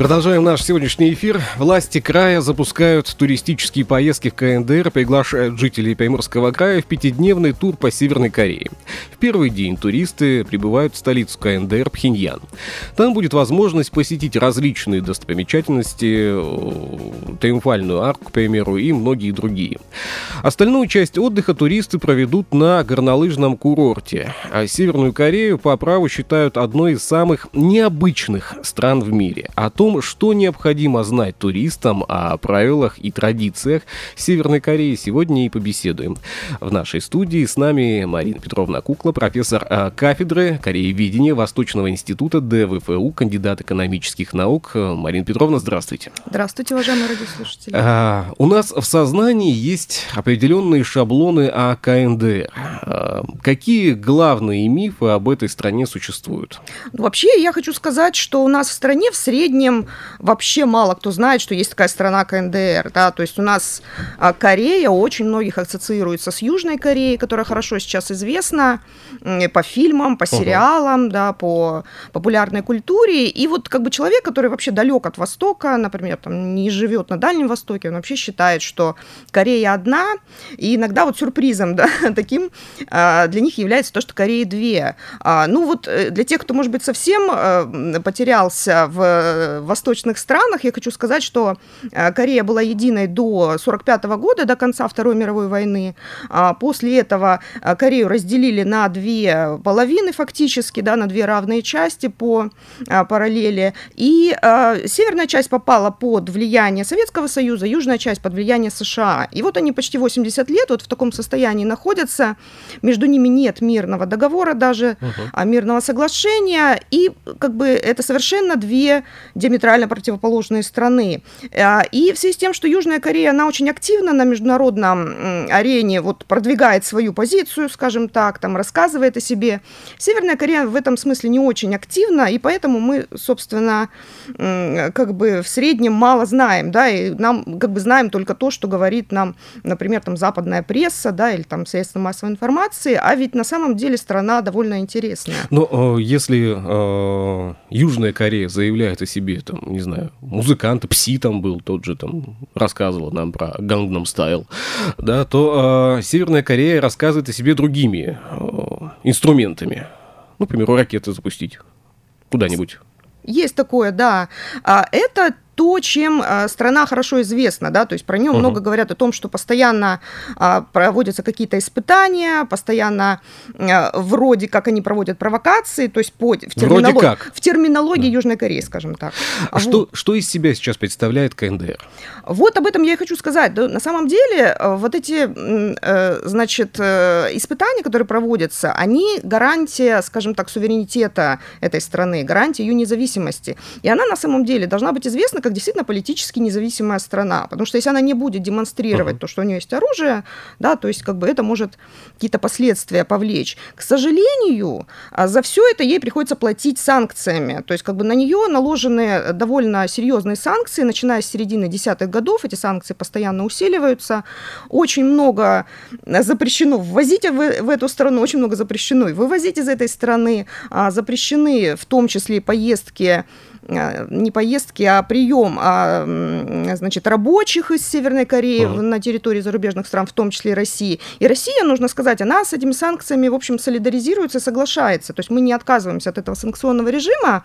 Продолжаем наш сегодняшний эфир. Власти края запускают туристические поездки в КНДР, приглашают жителей Приморского края в пятидневный тур по Северной Корее. В первый день туристы прибывают в столицу КНДР Пхеньян. Там будет возможность посетить различные достопримечательности, э, Триумфальную арку, к примеру, и многие другие. Остальную часть отдыха туристы проведут на горнолыжном курорте. А Северную Корею по праву считают одной из самых необычных стран в мире. О том, что необходимо знать туристам о правилах и традициях Северной Кореи, сегодня и побеседуем. В нашей студии с нами Марина Петровна Кукла, профессор э, кафедры Корееведения Восточного института ДВФУ, кандидат экономических наук. Марина Петровна, здравствуйте. Здравствуйте, уважаемые радиослушатели. А, у нас в сознании есть определенные шаблоны о КНДР. А, какие главные мифы об этой стране существуют? Вообще, я хочу сказать, что у нас в стране в среднем вообще мало кто знает, что есть такая страна КНДР, да, то есть у нас а, Корея очень многих ассоциируется с Южной Кореей, которая хорошо сейчас известна по фильмам, по сериалам, uh-huh. да, по популярной культуре, и вот как бы человек, который вообще далек от Востока, например, там не живет на Дальнем Востоке, он вообще считает, что Корея одна, и иногда вот сюрпризом, да, таким а, для них является то, что Кореи две. А, ну вот э, для тех, кто, может быть, совсем э, потерялся в восточных странах. Я хочу сказать, что э, Корея была единой до 1945 года, до конца Второй мировой войны. А после этого э, Корею разделили на две половины фактически, да, на две равные части по э, параллели. И северная часть попала под влияние Советского Союза, южная часть под влияние США. И вот они почти 80 лет вот в таком состоянии находятся. Между ними нет мирного договора даже, uh-huh. мирного соглашения. И как бы это совершенно две диаметрально противоположные страны. А, и в связи с тем, что Южная Корея, она очень активна на международном арене, вот продвигает свою позицию, скажем так, там рассказывает о себе. Северная Корея в этом смысле не очень активна, и поэтому мы, собственно, как бы в среднем мало знаем, да, и нам как бы знаем только то, что говорит нам, например, там западная пресса, да, или там средства массовой информации, а ведь на самом деле страна довольно интересная. Но э, если э, Южная Корея заявляет о себе там, не знаю, музыканты, Пси там был, тот же там рассказывал нам про Gangnam Style, да, то э, Северная Корея рассказывает о себе другими э, инструментами. Ну, примеру, ракеты запустить куда-нибудь. Есть такое, да. А Это то, чем а, страна хорошо известна, да, то есть про нее uh-huh. много говорят о том, что постоянно а, проводятся какие-то испытания, постоянно а, вроде как они проводят провокации, то есть по, в, терминолог... как. в терминологии uh-huh. Южной Кореи, скажем так. А вот. что, что из себя сейчас представляет КНДР? Вот об этом я и хочу сказать. На самом деле вот эти, э, значит, э, испытания, которые проводятся, они гарантия, скажем так, суверенитета этой страны, гарантия ее независимости. И она на самом деле должна быть известна как как действительно политически независимая страна. Потому что если она не будет демонстрировать uh-huh. то, что у нее есть оружие, да, то есть как бы это может какие-то последствия повлечь. К сожалению, а, за все это ей приходится платить санкциями. То есть как бы на нее наложены довольно серьезные санкции, начиная с середины десятых годов. Эти санкции постоянно усиливаются. Очень много запрещено ввозить в, в эту страну, очень много запрещено и вывозить из этой страны. А, запрещены в том числе поездки а, не поездки, а прием а, значит, рабочих из Северной Кореи uh-huh. на территории зарубежных стран, в том числе России. И Россия, нужно сказать, она с этими санкциями, в общем, солидаризируется, соглашается. То есть мы не отказываемся от этого санкционного режима.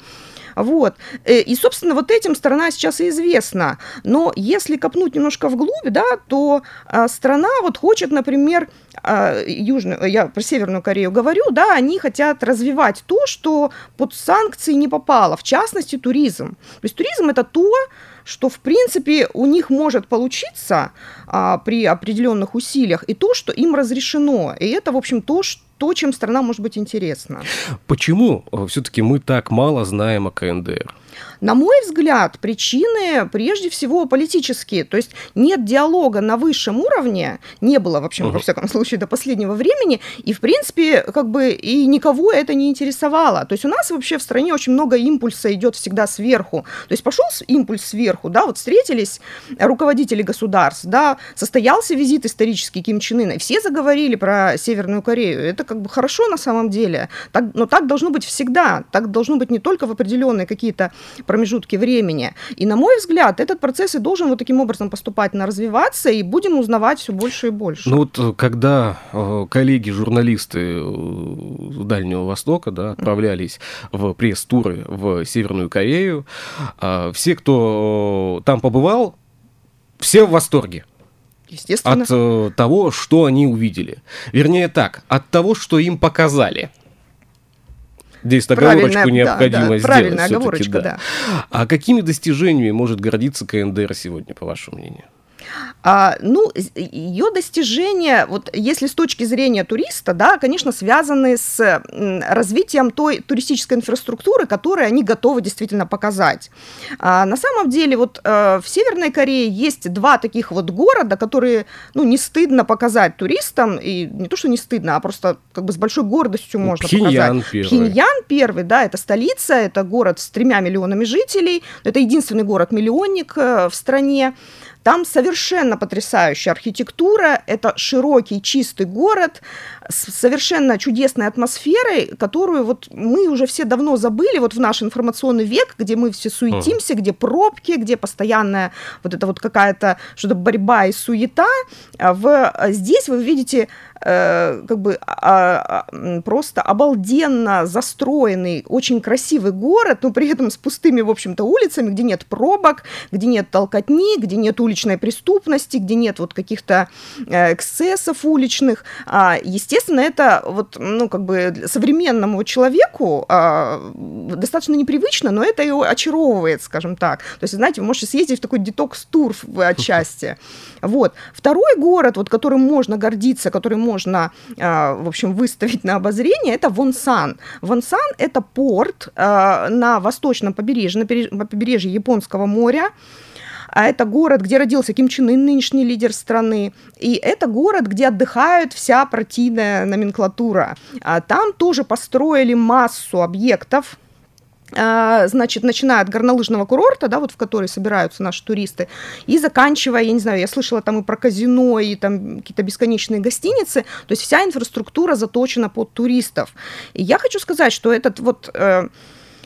Вот. Э, и, собственно, вот этим страна сейчас и известна. Но если копнуть немножко вглубь, да, то а, страна вот хочет, например, Южную, я про Северную Корею говорю, да, они хотят развивать то, что под санкции не попало, в частности, туризм. То есть туризм это то, что, в принципе, у них может получиться а, при определенных усилиях, и то, что им разрешено. И это, в общем, то, что то, чем страна может быть интересна. Почему э, все-таки мы так мало знаем о КНДР? На мой взгляд, причины прежде всего политические. То есть нет диалога на высшем уровне, не было вообще, uh-huh. во всяком случае, до последнего времени, и, в принципе, как бы и никого это не интересовало. То есть у нас вообще в стране очень много импульса идет всегда сверху. То есть пошел импульс сверху, да, вот встретились руководители государств, да, состоялся визит исторический Ким Чен Ына, и все заговорили про Северную Корею. Это как бы хорошо на самом деле, так, но так должно быть всегда. Так должно быть не только в определенные какие-то промежутки времени. И, на мой взгляд, этот процесс и должен вот таким образом поступательно развиваться, и будем узнавать все больше и больше. Ну вот э, когда э, коллеги-журналисты э, Дальнего Востока да, отправлялись в пресс-туры в Северную Корею, э, все, кто там побывал, все в восторге. Естественно. От э, того, что они увидели. Вернее так, от того, что им показали. Здесь оговорочку необходимо да, да, сделать. Правильная оговорочка, да. да. А какими достижениями может гордиться КНДР сегодня, по вашему мнению? А, ну, ее достижения, вот если с точки зрения туриста, да, конечно, связаны с развитием той туристической инфраструктуры, которую они готовы действительно показать. А, на самом деле, вот а, в Северной Корее есть два таких вот города, которые, ну, не стыдно показать туристам, и не то, что не стыдно, а просто как бы с большой гордостью ну, можно Пхеньян показать. Первый. Пхеньян первый, да, это столица, это город с тремя миллионами жителей, это единственный город-миллионник э, в стране. Там совершенно потрясающая архитектура, это широкий, чистый город с совершенно чудесной атмосферой, которую вот мы уже все давно забыли, вот в наш информационный век, где мы все суетимся, где пробки, где постоянная вот это вот какая-то что-то борьба и суета. А в, здесь вы видите как бы а, а, просто обалденно застроенный, очень красивый город, но при этом с пустыми, в общем-то, улицами, где нет пробок, где нет толкотни, где нет уличной преступности, где нет вот каких-то э, эксцессов уличных. А, естественно, это вот, ну, как бы современному человеку достаточно непривычно, но это его очаровывает, скажем так. То есть, знаете, вы можете съездить в такой детокс-тур отчасти. Вот. Второй город, вот, которым можно гордиться, который можно, а, в общем, выставить на обозрение, это Вонсан. Вонсан – это порт а, на восточном побережье, на побережье Японского моря, а это город, где родился Ким Чен Ын, нынешний лидер страны, и это город, где отдыхает вся партийная номенклатура. А там тоже построили массу объектов, значит, начиная от горнолыжного курорта, да, вот в который собираются наши туристы, и заканчивая, я не знаю, я слышала там и про казино, и там какие-то бесконечные гостиницы, то есть вся инфраструктура заточена под туристов. И я хочу сказать, что этот вот э, а, а,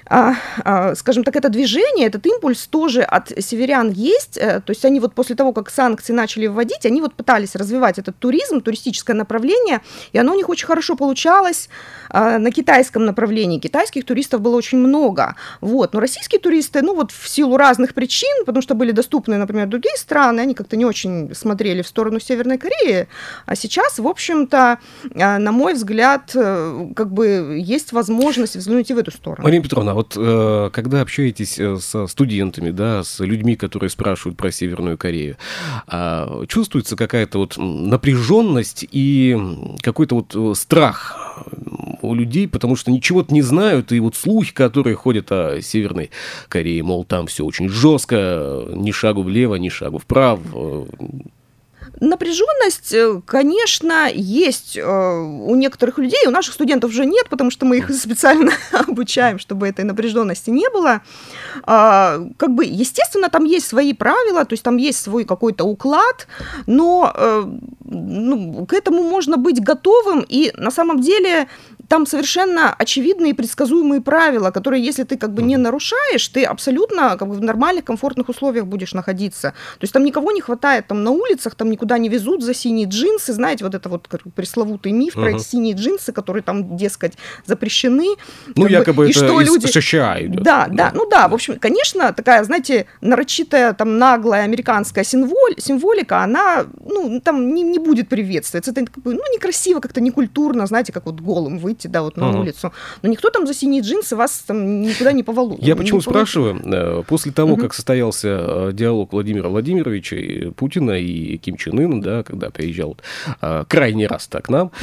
скажем так, это движение, этот импульс тоже от северян есть. Э, то есть они вот после того, как санкции начали вводить, они вот пытались развивать этот туризм, туристическое направление, и оно у них очень хорошо получалось а, на китайском направлении. Китайских туристов было очень много. Вот. Но российские туристы, ну вот в силу разных причин, потому что были доступны, например, другие страны, они как-то не очень смотрели в сторону Северной Кореи. А сейчас, в общем-то, на мой взгляд, э, как бы есть возможность взглянуть и в эту сторону. Марина Петровна, вот э, когда общаетесь э, со студентами, да, с людьми, которые спрашивают про Северную Корею, э, чувствуется какая-то вот напряженность и какой-то вот э, страх у людей, потому что ничего-то не знают, и вот слухи, которые ходят о Северной Корее, мол, там все очень жестко, ни шагу влево, ни шагу вправо, Напряженность, э, конечно, есть э, у некоторых людей, у наших студентов уже нет, потому что мы их специально обучаем, чтобы этой напряженности не было. А, как бы, естественно, там есть свои правила, то есть там есть свой какой-то уклад, но э, ну, к этому можно быть готовым, и на самом деле там совершенно очевидные и предсказуемые правила, которые, если ты как бы не нарушаешь, ты абсолютно как бы в нормальных, комфортных условиях будешь находиться. То есть там никого не хватает там на улицах, там никуда не везут за синие джинсы, знаете, вот это вот пресловутый миф uh-huh. про эти синие джинсы, которые там, дескать, запрещены. Ну, якобы бы, это и что из люди... США идет. Да, да, да, ну да, в общем, конечно, такая, знаете, нарочитая, там, наглая американская символь, символика, она, ну, там не, не будет приветствоваться. Это, ну, некрасиво, как-то некультурно, знаете, как вот голым выйти выйти, да, вот на угу. улицу. Но никто там за синие джинсы вас там никуда не поволок. Я почему спрашиваю? Э, после того, угу. как состоялся э, диалог Владимира Владимировича и Путина и Ким Чен Ына, да, когда приезжал э, крайний раз так к нам угу.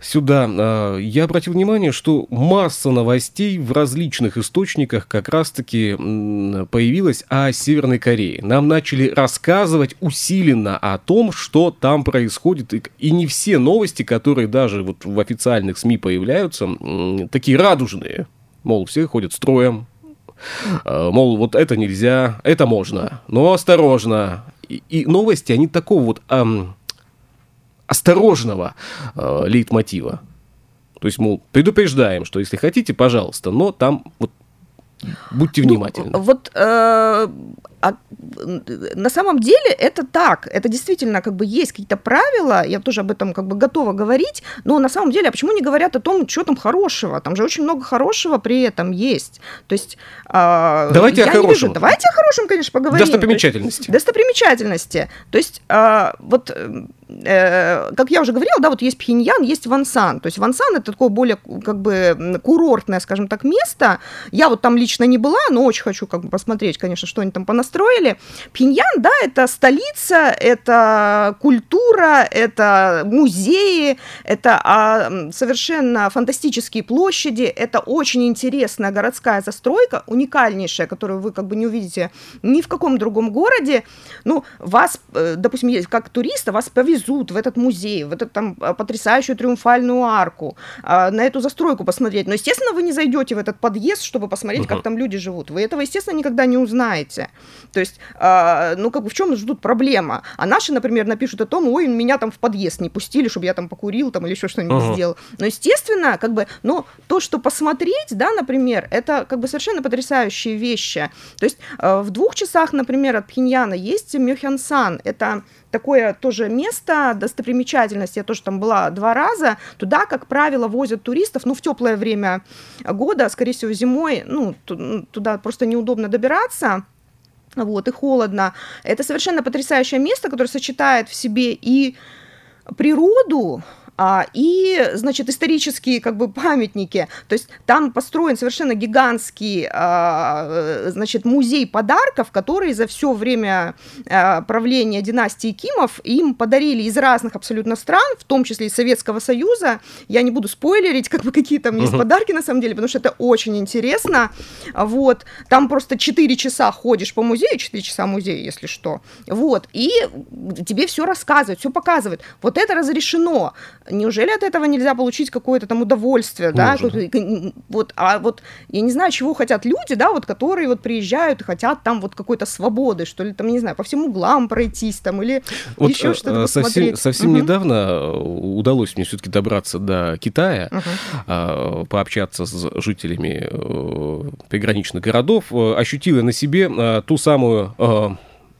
Сюда, я обратил внимание, что масса новостей в различных источниках как раз-таки появилась о Северной Корее. Нам начали рассказывать усиленно о том, что там происходит, и не все новости, которые даже вот в официальных СМИ появляются, такие радужные. Мол, все ходят строем, э, мол, вот это нельзя, это можно, но осторожно. И, и новости, они такого вот эм, осторожного э, лейтмотива. То есть, мол, предупреждаем, что если хотите, пожалуйста, но там вот Будьте ну, внимательны. Ну, вот э, а, на самом деле это так, это действительно как бы есть какие-то правила, я тоже об этом как бы готова говорить, но на самом деле, а почему не говорят о том, что там хорошего? Там же очень много хорошего при этом есть. То есть э, давайте о хорошем. Вижу, давайте о хорошем, конечно, поговорим. Достопримечательности. То есть, достопримечательности. То есть э, вот э, как я уже говорила, да, вот есть Пхеньян, есть Вансан. То есть Вансан это такое более как бы курортное, скажем так, место. Я вот там лично не была, но очень хочу как бы посмотреть, конечно, что они там понастроили. Пхеньян, да, это столица, это культура, это музеи, это а, совершенно фантастические площади, это очень интересная городская застройка, уникальнейшая, которую вы как бы не увидите ни в каком другом городе. Ну, вас, э, допустим, как туриста, вас повезут повезут в этот музей, в этот там а, потрясающую триумфальную арку, а, на эту застройку посмотреть. Но, естественно, вы не зайдете в этот подъезд, чтобы посмотреть, uh-huh. как там люди живут. Вы этого, естественно, никогда не узнаете. То есть, а, ну, как бы в чем ждут проблема? А наши, например, напишут о том, ой, меня там в подъезд не пустили, чтобы я там покурил там или еще что-нибудь uh-huh. сделал. Но, естественно, как бы, но то, что посмотреть, да, например, это как бы совершенно потрясающие вещи. То есть в двух часах, например, от Пхеньяна есть Мёхянсан. Это такое тоже место, достопримечательность, я тоже там была два раза, туда, как правило, возят туристов, ну, в теплое время года, скорее всего, зимой, ну, туда просто неудобно добираться, вот, и холодно. Это совершенно потрясающее место, которое сочетает в себе и природу, и, значит, исторические как бы памятники. То есть там построен совершенно гигантский, а, значит, музей подарков, который за все время а, правления династии Кимов им подарили из разных абсолютно стран, в том числе из Советского Союза. Я не буду спойлерить, как бы какие там есть подарки на самом деле, потому что это очень интересно. Вот. Там просто 4 часа ходишь по музею, 4 часа музея, если что. Вот. И тебе все рассказывают, все показывают. Вот это разрешено неужели от этого нельзя получить какое-то там удовольствие, да? Вот, а вот я не знаю, чего хотят люди, да, вот которые вот приезжают и хотят там вот какой-то свободы, что ли, там, не знаю, по всем углам пройтись там или вот, еще что-то э, совсем, совсем угу. недавно э, удалось мне все-таки добраться до Китая, угу. пообщаться с жителями э, приграничных городов, ощутила на себе ту самую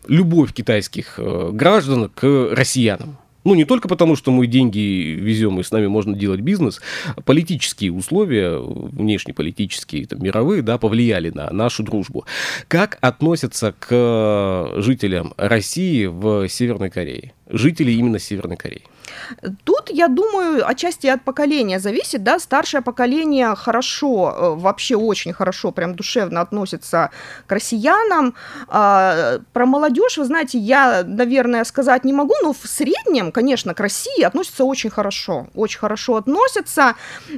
любовь китайских граждан к россиянам. Ну, не только потому, что мы деньги везем, и с нами можно делать бизнес. Политические условия, внешнеполитические, там, мировые, да, повлияли на нашу дружбу. Как относятся к жителям России в Северной Корее? Жители именно Северной Кореи? Тут, я думаю, отчасти от поколения зависит, да, старшее поколение хорошо, э, вообще очень хорошо, прям душевно относится к россиянам. А, про молодежь, вы знаете, я, наверное, сказать не могу, но в среднем, конечно, к России относятся очень хорошо, очень хорошо относятся.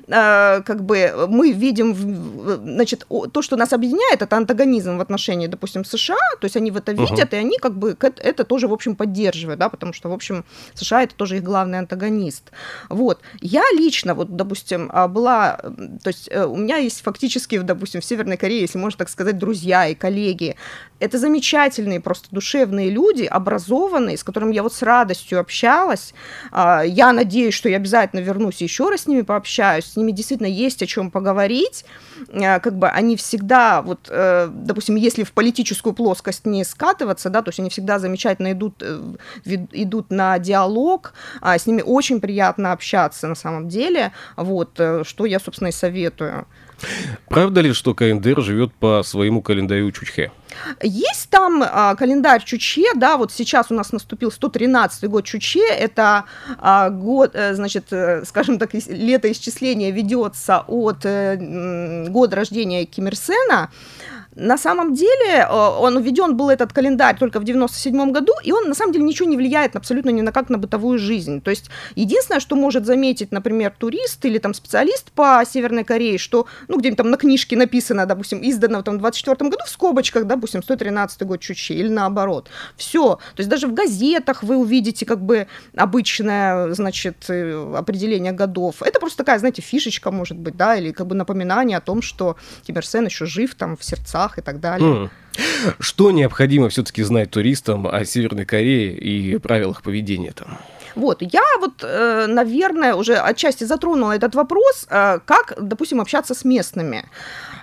А, как бы мы видим, значит, то, что нас объединяет, это антагонизм в отношении, допустим, США, то есть они в это видят, uh-huh. и они как бы это тоже, в общем, поддерживают, да, потому что, в общем, США это тоже их главный антагонист. Вот. Я лично, вот, допустим, а, была, то есть э, у меня есть фактически, допустим, в Северной Корее, если можно так сказать, друзья и коллеги. Это замечательные, просто душевные люди, образованные, с которыми я вот с радостью общалась. А, я надеюсь, что я обязательно вернусь еще раз с ними пообщаюсь. С ними действительно есть о чем поговорить. А, как бы они всегда, вот, э, допустим, если в политическую плоскость не скатываться, да, то есть они всегда замечательно идут, э, идут на диалог, с ними очень приятно общаться на самом деле, вот, э, что я, собственно, и советую. Правда ли, что КНДР живет по своему календарю Чучхе? Есть там а, календарь Чучхе, да, вот сейчас у нас наступил 113 год Чучхе, это а, год, а, значит, э, скажем так, летоисчисление ведется от а, года рождения Ким Ир Сена, на самом деле, э, он введен был этот календарь только в 97 году, и он на самом деле ничего не влияет абсолютно ни на как на бытовую жизнь. То есть единственное, что может заметить, например, турист или там специалист по Северной Корее, что, ну, где-нибудь там на книжке написано, допустим, издано в 24 году в скобочках, допустим, 113 год Чучи, или наоборот. Все. То есть даже в газетах вы увидите как бы обычное, значит, э, определение годов. Это просто такая, знаете, фишечка, может быть, да, или как бы напоминание о том, что Ким еще жив там в сердца местах и так далее. Mm. Что необходимо все-таки знать туристам о Северной Корее и правилах поведения там? Вот, я вот, э, наверное, уже отчасти затронула этот вопрос, э, как, допустим, общаться с местными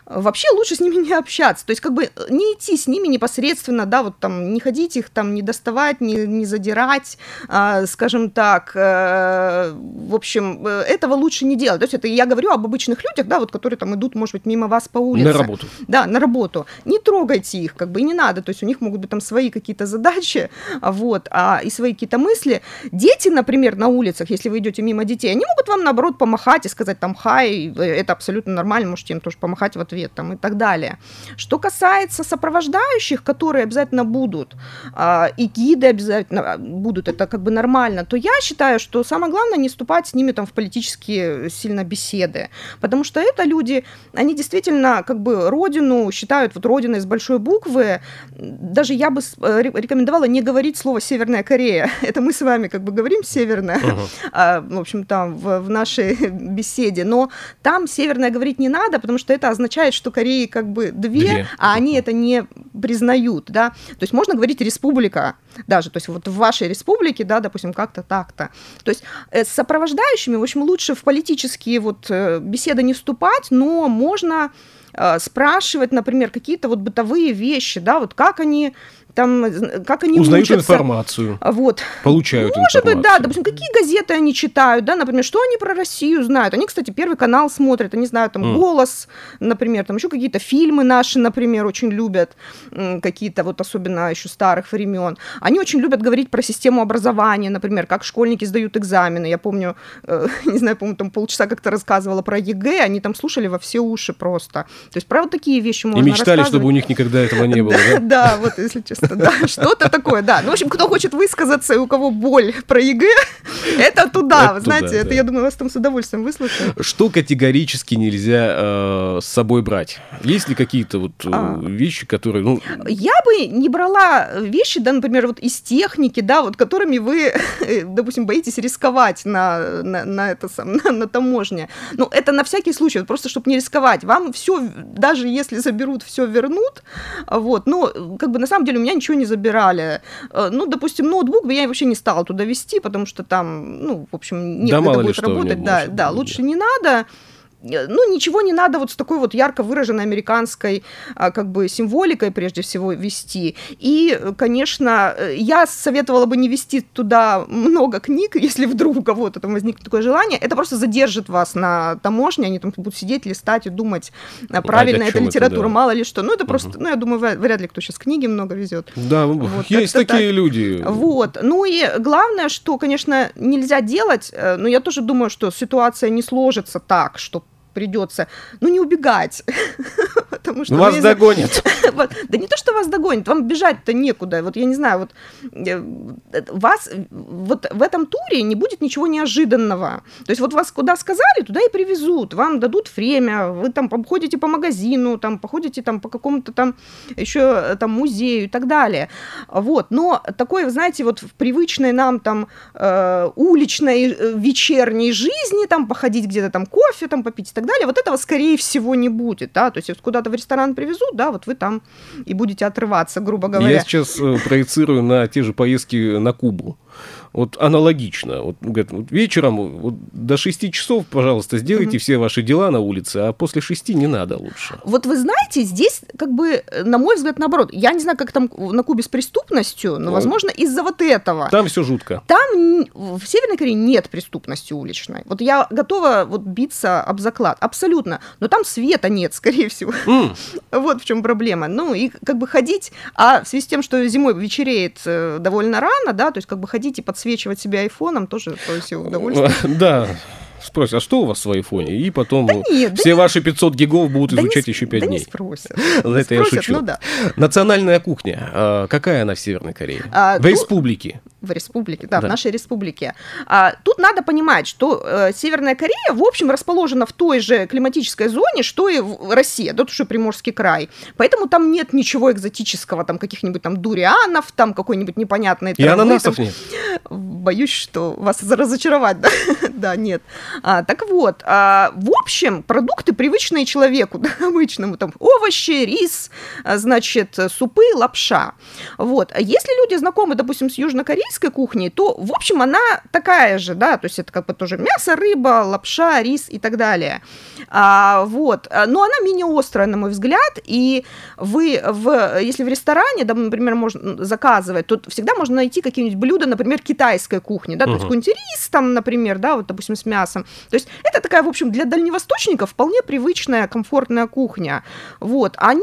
вообще лучше с ними не общаться. То есть как бы э, не идти с ними непосредственно, да, вот там не ходить их там, не доставать, не, не задирать, э, скажем так. Э, в общем, э, этого лучше не делать. То есть это я говорю об обычных людях, да, вот которые там идут, может быть, мимо вас по улице. На работу. Да, на работу. Не трогайте их, как бы и не надо. То есть у них могут быть там свои какие-то задачи, вот, а, и свои какие-то мысли. Дети, например, на улицах, если вы идете мимо детей, они могут вам, наоборот, помахать и сказать там «хай», э, это абсолютно нормально, можете им тоже помахать в ответ там, и так далее. Что касается сопровождающих, которые обязательно будут, э, и гиды обязательно будут, это как бы нормально, то я считаю, что самое главное не вступать с ними там в политические сильно беседы, потому что это люди, они действительно как бы родину считают вот родиной с большой буквы, даже я бы э, рекомендовала не говорить слово Северная Корея, это мы с вами как бы говорим Северная, uh-huh. в общем там в, в нашей беседе, но там Северная говорить не надо, потому что это означает означает, что Кореи как бы две, две, а они это не признают, да. То есть можно говорить республика даже, то есть вот в вашей республике, да, допустим, как-то так-то. То есть э, с сопровождающими, в общем, лучше в политические вот э, беседы не вступать, но можно э, спрашивать, например, какие-то вот бытовые вещи, да, вот как они там, как они Узнают учатся. информацию. Вот. Получают Может информацию. быть, да, допустим, какие газеты они читают, да, например, что они про Россию знают. Они, кстати, Первый канал смотрят, они знают там mm. «Голос», например, там еще какие-то фильмы наши, например, очень любят, какие-то вот особенно еще старых времен. Они очень любят говорить про систему образования, например, как школьники сдают экзамены. Я помню, э, не знаю, помню, там полчаса как-то рассказывала про ЕГЭ, они там слушали во все уши просто. То есть, правда, такие вещи можно И мечтали, чтобы у них никогда этого не было, да? Да, вот, если честно да, что-то такое, да. Ну, в общем, кто хочет высказаться и у кого боль про ЕГЭ, это туда, вы знаете, это, я думаю, вас там с удовольствием выслушаю. Что категорически нельзя э, с собой брать? Есть ли какие-то вот э, а. вещи, которые, ну... Я бы не брала вещи, да, например, вот из техники, да, вот которыми вы, допустим, боитесь рисковать на, на, на это сам, на, на таможне. Ну, это на всякий случай, вот просто чтобы не рисковать. Вам все, даже если заберут, все вернут, вот, но как бы на самом деле у меня ничего не забирали. Э, ну, допустим, ноутбук я вообще не стала туда вести, потому что там, ну, в общем, некогда да, будет работать. Да, да, лучше не надо. Э, ну, ничего не надо вот с такой вот ярко выраженной американской а, как бы символикой прежде всего вести. И, конечно, э, я советовала бы не вести туда много книг, если вдруг у кого-то там возникнет такое желание. Это просто задержит вас на таможне, они там будут сидеть, листать и думать, а, правильно это литература, это, да. мало ли что. Ну, это просто, угу. ну, я думаю, вряд ли кто сейчас книги много везет. Да, вот, есть такие так. люди. Вот. Ну и главное, что, конечно, нельзя делать, э, но я тоже думаю, что ситуация не сложится так, что придется, ну, не убегать. Потому что вас догонят. вот. Да не то, что вас догонят, вам бежать-то некуда. Вот я не знаю, вот э, вас вот в этом туре не будет ничего неожиданного. То есть вот вас куда сказали, туда и привезут. Вам дадут время, вы там походите по магазину, там походите там по какому-то там еще э, там музею и так далее. Вот. Но такой, знаете, вот в привычной нам там э, уличной э, вечерней жизни, там походить где-то там кофе там попить и так далее, вот этого, скорее всего, не будет, да, то есть куда-то в ресторан привезут, да, вот вы там и будете отрываться, грубо говоря. Я сейчас э, проецирую на те же поездки на Кубу. Вот аналогично. Вот, говорят, вот вечером вот до 6 часов, пожалуйста, сделайте угу. все ваши дела на улице, а после 6 не надо лучше. Вот вы знаете, здесь как бы, на мой взгляд, наоборот. Я не знаю, как там на Кубе с преступностью, но, возможно, из-за вот этого. Там все жутко. Там в Северной Корее нет преступности уличной. Вот я готова вот биться об заклад, абсолютно. Но там света нет, скорее всего. Mm. Вот в чем проблема. Ну и как бы ходить, а в связи с тем, что зимой вечереет э, довольно рано, да, то есть как бы ходить и подсвечивать себя айфоном тоже то есть удовольствие. Да, спросят, а что у вас в айфоне? И потом да нет, все да ваши 500 гигов будут да изучать не, еще 5 да дней. Не спросят. Это не я шучу. Ну, да. Национальная кухня. А, какая она в Северной Корее? А, в ну, республике. В республике, да, да, в нашей республике. А, тут надо понимать, что э, Северная Корея, в общем, расположена в той же климатической зоне, что и Россия, да, уже Приморский край. Поэтому там нет ничего экзотического, там каких-нибудь там дурианов, там какой-нибудь непонятной травы. И ананасов там... нет. Боюсь, что вас разочаровать, да, да нет. А, так вот, а, в общем, продукты привычные человеку, да, обычному, там овощи, рис, а, значит, супы, лапша. Вот. А если люди знакомы, допустим, с южнокорейской кухней, то, в общем, она такая же, да, то есть это как бы тоже мясо, рыба, лапша, рис и так далее. А, вот. Но она менее острая, на мой взгляд, и вы, в, если в ресторане, да, например, можно заказывать, то всегда можно найти какие-нибудь блюда, например, китайской кухни, да, то есть какой-нибудь рис там, например, да, вот, допустим, с мясом. То есть это такая, в общем, для дальневосточников вполне привычная, комфортная кухня. Вот. Они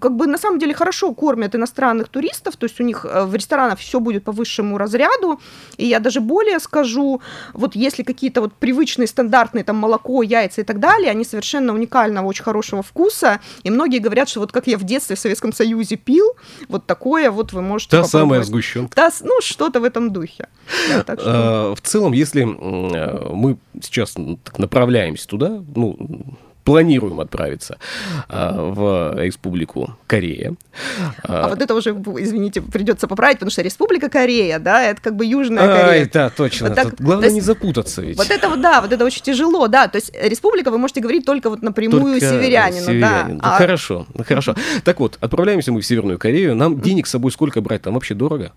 как бы на самом деле хорошо кормят иностранных туристов, то есть у них э, в ресторанах все будет по высшему разряду. И я даже более скажу, вот если какие-то вот привычные, стандартные там молоко, яйца и так далее, они совершенно уникального, очень хорошего вкуса. И многие говорят, что вот как я в детстве в Советском Союзе пил, вот такое вот вы можете Та самая сгущенка. Та, ну, что-то в этом духе. Да, так что... А, в целом, если э, мы сейчас направляемся туда, ну, планируем отправиться а, в Республику Корея. А, вот это уже, извините, придется поправить, потому что Республика Корея, да, это как бы Южная Корея. Ай, да, точно. Вот так, главное есть, не запутаться ведь. Вот это вот, да, вот это очень тяжело, да. То есть Республика вы можете говорить только вот напрямую только северянину, северянин. да. Ну, а... Хорошо, ну, хорошо. Так вот, отправляемся мы в Северную Корею. Нам денег с собой сколько брать? Там вообще дорого?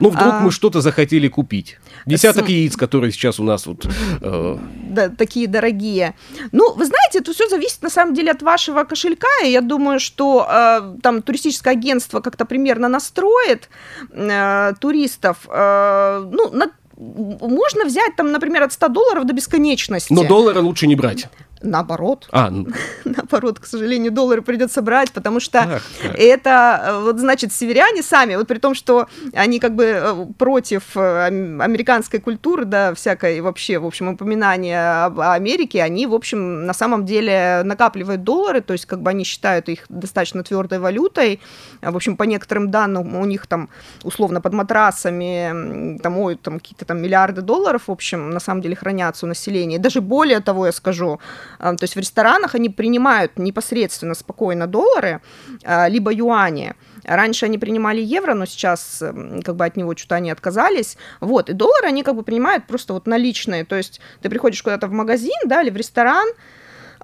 Ну, вдруг а... мы что-то захотели купить. Десяток С... яиц, которые сейчас у нас вот... Э... Да, такие дорогие. Ну, вы знаете, это все зависит на самом деле от вашего кошелька, и я думаю, что э, там туристическое агентство как-то примерно настроит э, туристов, э, ну, на можно взять там, например, от 100 долларов до бесконечности. Но доллары лучше не брать. Наоборот. А. Наоборот, к сожалению, доллары придется брать, потому что Ах, это, э, вот, значит, северяне сами, вот при том, что они как бы э, против э, американской культуры, да, всякой вообще, в общем, упоминания об Америке, они, в общем, на самом деле накапливают доллары, то есть как бы они считают их достаточно твердой валютой. В общем, по некоторым данным у них там условно под матрасами там, ой, там какие-то там миллиарды долларов, в общем, на самом деле хранятся у населения. даже более того, я скажу, а, то есть в ресторанах они принимают непосредственно спокойно доллары, а, либо юани. Раньше они принимали евро, но сейчас как бы от него что-то они отказались. Вот, и доллары они как бы принимают просто вот наличные. То есть ты приходишь куда-то в магазин, да, или в ресторан,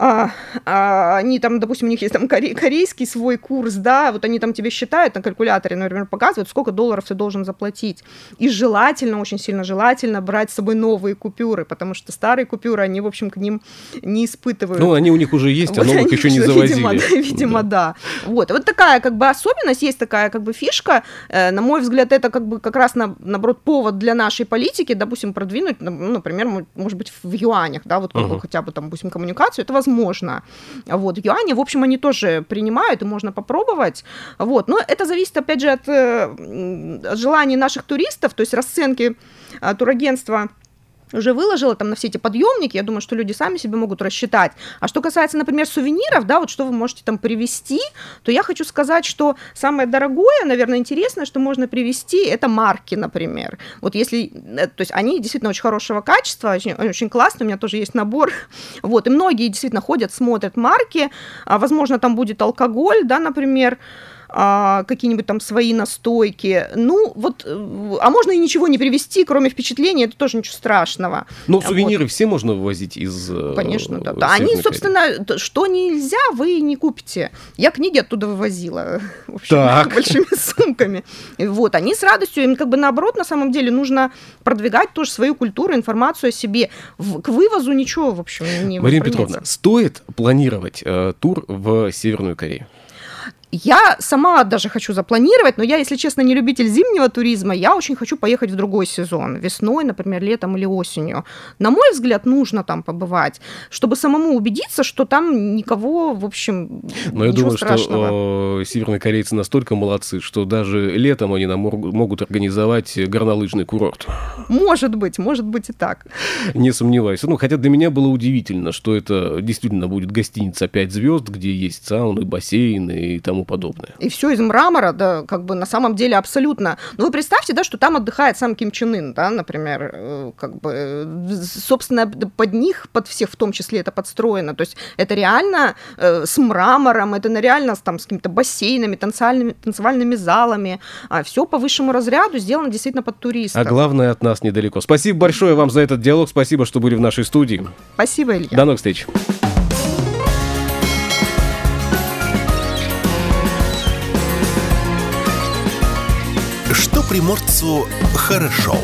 а, а, они там, допустим, у них есть там коре- корейский свой курс, да, вот они там тебе считают на калькуляторе, например, показывают, сколько долларов ты должен заплатить. И желательно, очень сильно желательно брать с собой новые купюры, потому что старые купюры, они, в общем, к ним не испытывают. Ну, они у них уже есть, а вот а новых еще не завозили. Видимо, да, видимо да. да. Вот. вот такая как бы особенность, есть такая как бы фишка. Э, на мой взгляд, это как бы как раз, на, наоборот, повод для нашей политики, допустим, продвинуть, ну, например, может быть, в юанях, да, вот uh-huh. хотя бы там, допустим, коммуникацию, это возможно возможно. Вот, юани, в общем, они тоже принимают, и можно попробовать. Вот, но это зависит, опять же, от, э, желаний наших туристов, то есть расценки э, турагентства уже выложила там на все эти подъемники, я думаю, что люди сами себе могут рассчитать. А что касается, например, сувениров, да, вот что вы можете там привезти, то я хочу сказать, что самое дорогое, наверное, интересное, что можно привезти, это марки, например. Вот если, э, то есть они действительно очень хорошего качества, очень, очень классные, у меня тоже есть набор, вот, и многие действительно ходят, смотрят марки, а, возможно, там будет алкоголь, да, например, а, какие-нибудь там свои настойки. Ну, вот, э, а можно и ничего не привезти, кроме впечатления, это тоже ничего страшного. Но сувениры вот. все можно вывозить из э, Конечно, да. да. Они, собственно, что нельзя, вы не купите. Я книги оттуда вывозила, в общем, так. большими сумками. Вот, они с радостью, им как бы наоборот, на самом деле, нужно продвигать тоже свою культуру, информацию о себе. В, к вывозу ничего, в общем, не Мария Петровна, стоит планировать э, тур в Северную Корею? Я сама даже хочу запланировать, но я, если честно, не любитель зимнего туризма, я очень хочу поехать в другой сезон, весной, например, летом или осенью. На мой взгляд, нужно там побывать, чтобы самому убедиться, что там никого, в общем, Но я думаю, страшного. что э, северные корейцы настолько молодцы, что даже летом они нам могут организовать горнолыжный курорт. Может быть, может быть и так. Не сомневаюсь. Ну, хотя для меня было удивительно, что это действительно будет гостиница 5 звезд, где есть сауны, бассейны и тому тому подобное. И все из мрамора, да, как бы на самом деле абсолютно. Ну, вы представьте, да, что там отдыхает сам Ким Чен Ын, да, например, э, как бы, э, собственно, под них, под всех в том числе это подстроено. То есть это реально э, с мрамором, это реально там с какими-то бассейнами, танцевальными, танцевальными залами. А все по высшему разряду сделано действительно под туристов. А главное, от нас недалеко. Спасибо большое вам за этот диалог, спасибо, что были в нашей студии. Спасибо, Илья. До новых встреч. приморцу хорошо.